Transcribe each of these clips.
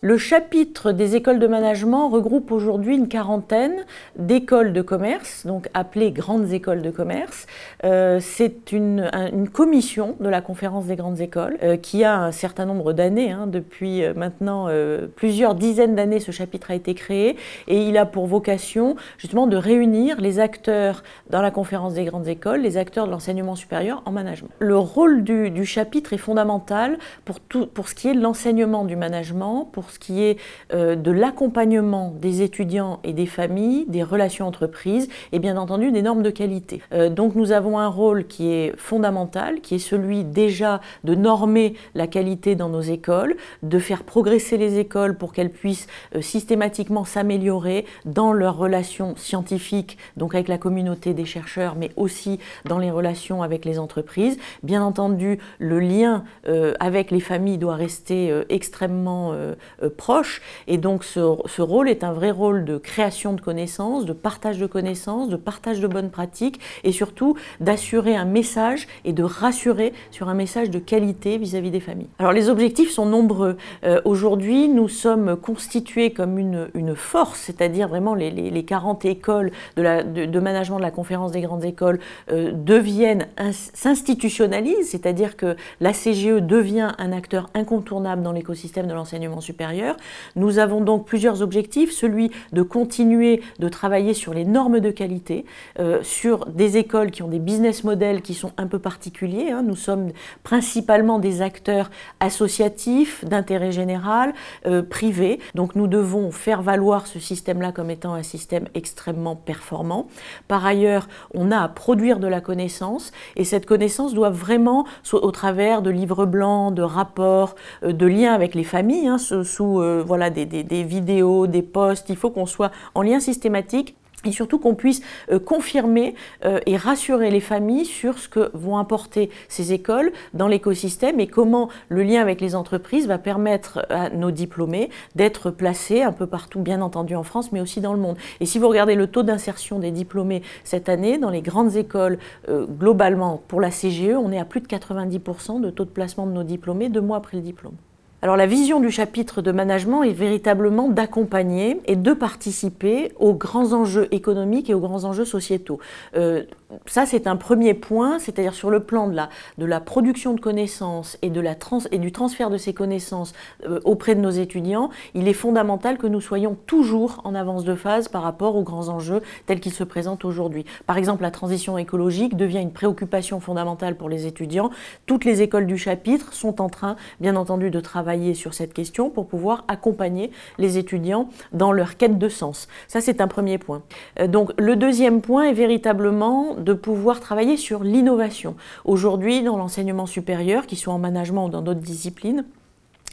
Le chapitre des écoles de management regroupe aujourd'hui une quarantaine d'écoles de commerce, donc appelées grandes écoles de commerce. Euh, c'est une, commission de la conférence des grandes écoles euh, qui a un certain nombre d'années, hein, depuis euh, maintenant plusieurs dizaines d'années, ce chapitre a été créé et il a pour vocation justement de réunir les acteurs dans la conférence des grandes écoles, les acteurs de l'enseignement supérieur en management. Le rôle du, du chapitre est fondamental pour, tout, pour ce qui est de l'enseignement du management, pour ce qui est euh, de l'accompagnement des étudiants et des familles, des relations entreprises et bien entendu des normes de qualité. Euh, donc nous avons un rôle qui est fondamental, qui est celui déjà de normer la qualité dans nos écoles, de faire progresser les écoles pour qu'elles puissent euh, systématiquement s'améliorer dans leurs relations scientifiques, donc avec la communauté des chercheurs, mais aussi dans les relations avec les entreprises. Bien entendu, le lien avec les familles doit rester extrêmement proche. Et donc ce, rôle est un vrai rôle de création de connaissances, de partage de connaissances, de partage de bonnes pratiques et surtout d'assurer un message et de rassurer sur un message de qualité vis-à-vis des familles. Alors les objectifs sont nombreux. Euh, aujourd'hui, nous sommes constitués comme une, une force, c'est-à-dire vraiment les, les, 40 écoles de, de, management de la conférence des grandes écoles euh, deviennent, s'institutionnalisent, c'est-à-dire que la CGE devient un acteur incontournable dans l'écosystème de l'enseignement supérieur nous avons donc plusieurs objectifs, celui de continuer de travailler sur les normes de qualité, euh, sur des écoles qui ont des business models qui sont un peu particuliers. Hein. Nous sommes principalement des acteurs associatifs, d'intérêt général, euh, privés. Donc nous devons faire valoir ce système-là comme étant un système extrêmement performant. Par ailleurs, on a à produire de la connaissance et cette connaissance doit vraiment, au travers de livres blancs, de rapports, euh, de liens avec les familles, hein, euh, voilà, des, vidéos, des posts. Il faut qu'on soit en lien systématique et surtout qu'on puisse euh, confirmer euh, et rassurer les familles sur ce que vont apporter ces écoles dans l'écosystème et comment le lien avec les entreprises va permettre à nos diplômés d'être placés un peu partout, bien entendu en France, mais aussi dans le monde. Et si vous regardez le taux d'insertion des diplômés cette année, dans les grandes écoles, globalement, pour la CGE, on est à plus de 90% de taux de placement de nos diplômés deux mois après le diplôme. Alors la vision du chapitre de management est véritablement d'accompagner et de participer aux grands enjeux économiques et aux grands enjeux sociétaux. Euh, ça, c'est un premier point, c'est-à-dire sur le plan de la, de la production de connaissances et, de la trans, et du transfert de ces connaissances euh, auprès de nos étudiants, il est fondamental que nous soyons toujours en avance de phase par rapport aux grands enjeux tels qu'ils se présentent aujourd'hui. Par exemple, la transition écologique devient une préoccupation fondamentale pour les étudiants. Toutes les écoles du chapitre sont en train, bien entendu, de travailler sur cette question pour pouvoir accompagner les étudiants dans leur quête de sens. Ça, c'est un premier point. Euh, donc, le deuxième point est véritablement de pouvoir travailler sur l'innovation. Aujourd'hui, dans l'enseignement supérieur, qu'il soit en management ou dans d'autres disciplines,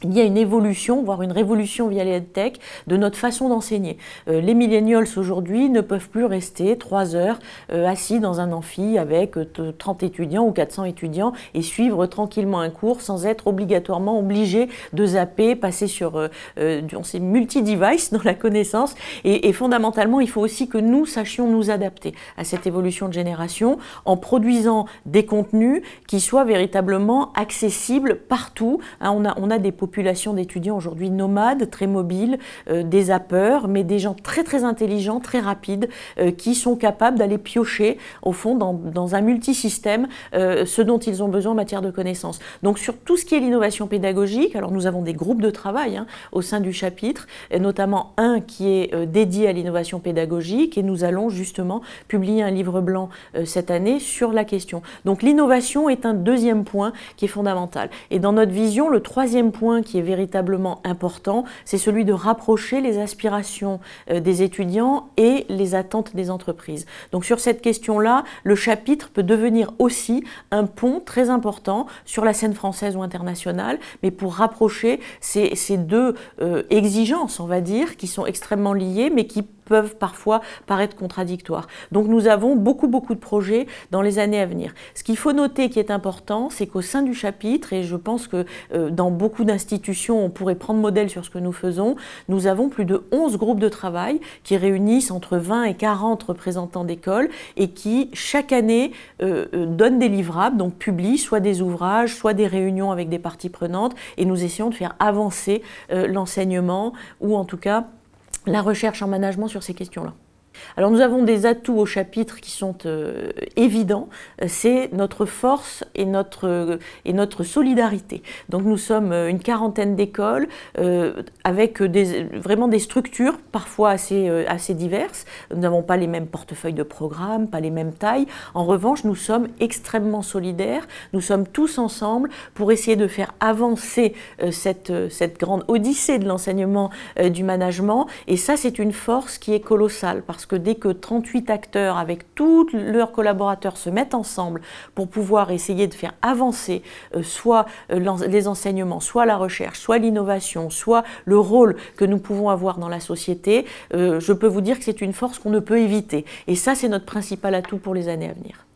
il y a une évolution, voire une révolution via les tech de notre façon d'enseigner. Euh, les millennials aujourd'hui ne peuvent plus rester trois heures euh, assis dans un amphi avec 30 euh, étudiants ou 400 étudiants et suivre tranquillement un cours sans être obligatoirement obligés de zapper, passer sur ces multi-devices dans la connaissance. Et, et, fondamentalement, il faut aussi que nous sachions nous adapter à cette évolution de génération en produisant des contenus qui soient véritablement accessibles partout. Hein, on, a, on a des population d'étudiants aujourd'hui nomades, très mobiles, euh, des zappeurs, mais des gens très très intelligents, très rapides, euh, qui sont capables d'aller piocher au fond dans, dans un multisystème euh, ce dont ils ont besoin en matière de connaissances. Donc sur tout ce qui est l'innovation pédagogique, alors nous avons des groupes de travail hein, au sein du chapitre, et notamment un qui est dédié à l'innovation pédagogique, et nous allons justement publier un livre blanc cette année sur la question. Donc l'innovation est un deuxième point qui est fondamental. Et dans notre vision, le troisième point qui est véritablement important, c'est celui de rapprocher les aspirations euh, des étudiants et les attentes des entreprises. Donc sur cette question-là, le chapitre peut devenir aussi un pont très important sur la scène française ou internationale, mais pour rapprocher ces, deux euh, exigences, on va dire, qui sont extrêmement liées, mais qui peuvent parfois paraître contradictoires. Donc nous avons beaucoup, beaucoup de projets dans les années à venir. Ce qu'il faut noter qui est important, c'est qu'au sein du chapitre, et je pense que euh, dans beaucoup d'institutions, on pourrait prendre modèle sur ce que nous faisons, nous avons plus de 11 groupes de travail qui réunissent entre 20 et 40 représentants d'écoles et qui, chaque année, euh, euh, donnent des livrables, donc publient soit des ouvrages, soit des réunions avec des parties prenantes, et nous essayons de faire avancer l'enseignement ou en tout cas la recherche en management sur ces questions-là. Alors nous avons des atouts au chapitre qui sont euh, évidents, c'est notre force et notre, et notre solidarité. Donc nous sommes euh, une quarantaine d'écoles euh, avec vraiment des structures parfois assez, assez diverses. Nous n'avons pas les mêmes portefeuilles de programmes, pas les mêmes tailles. En revanche, nous sommes extrêmement solidaires. Nous sommes tous ensemble pour essayer de faire avancer cette, cette grande odyssée de l'enseignement du management. Et ça, c'est une force qui est colossale parce que dès que 38 acteurs avec tous leurs collaborateurs se mettent ensemble pour pouvoir essayer de faire avancer euh, soit euh, les enseignements, soit la recherche, soit l'innovation, soit le rôle que nous pouvons avoir dans la société, euh, je peux vous dire que c'est une force qu'on ne peut éviter. Et ça, c'est notre principal atout pour les années à venir.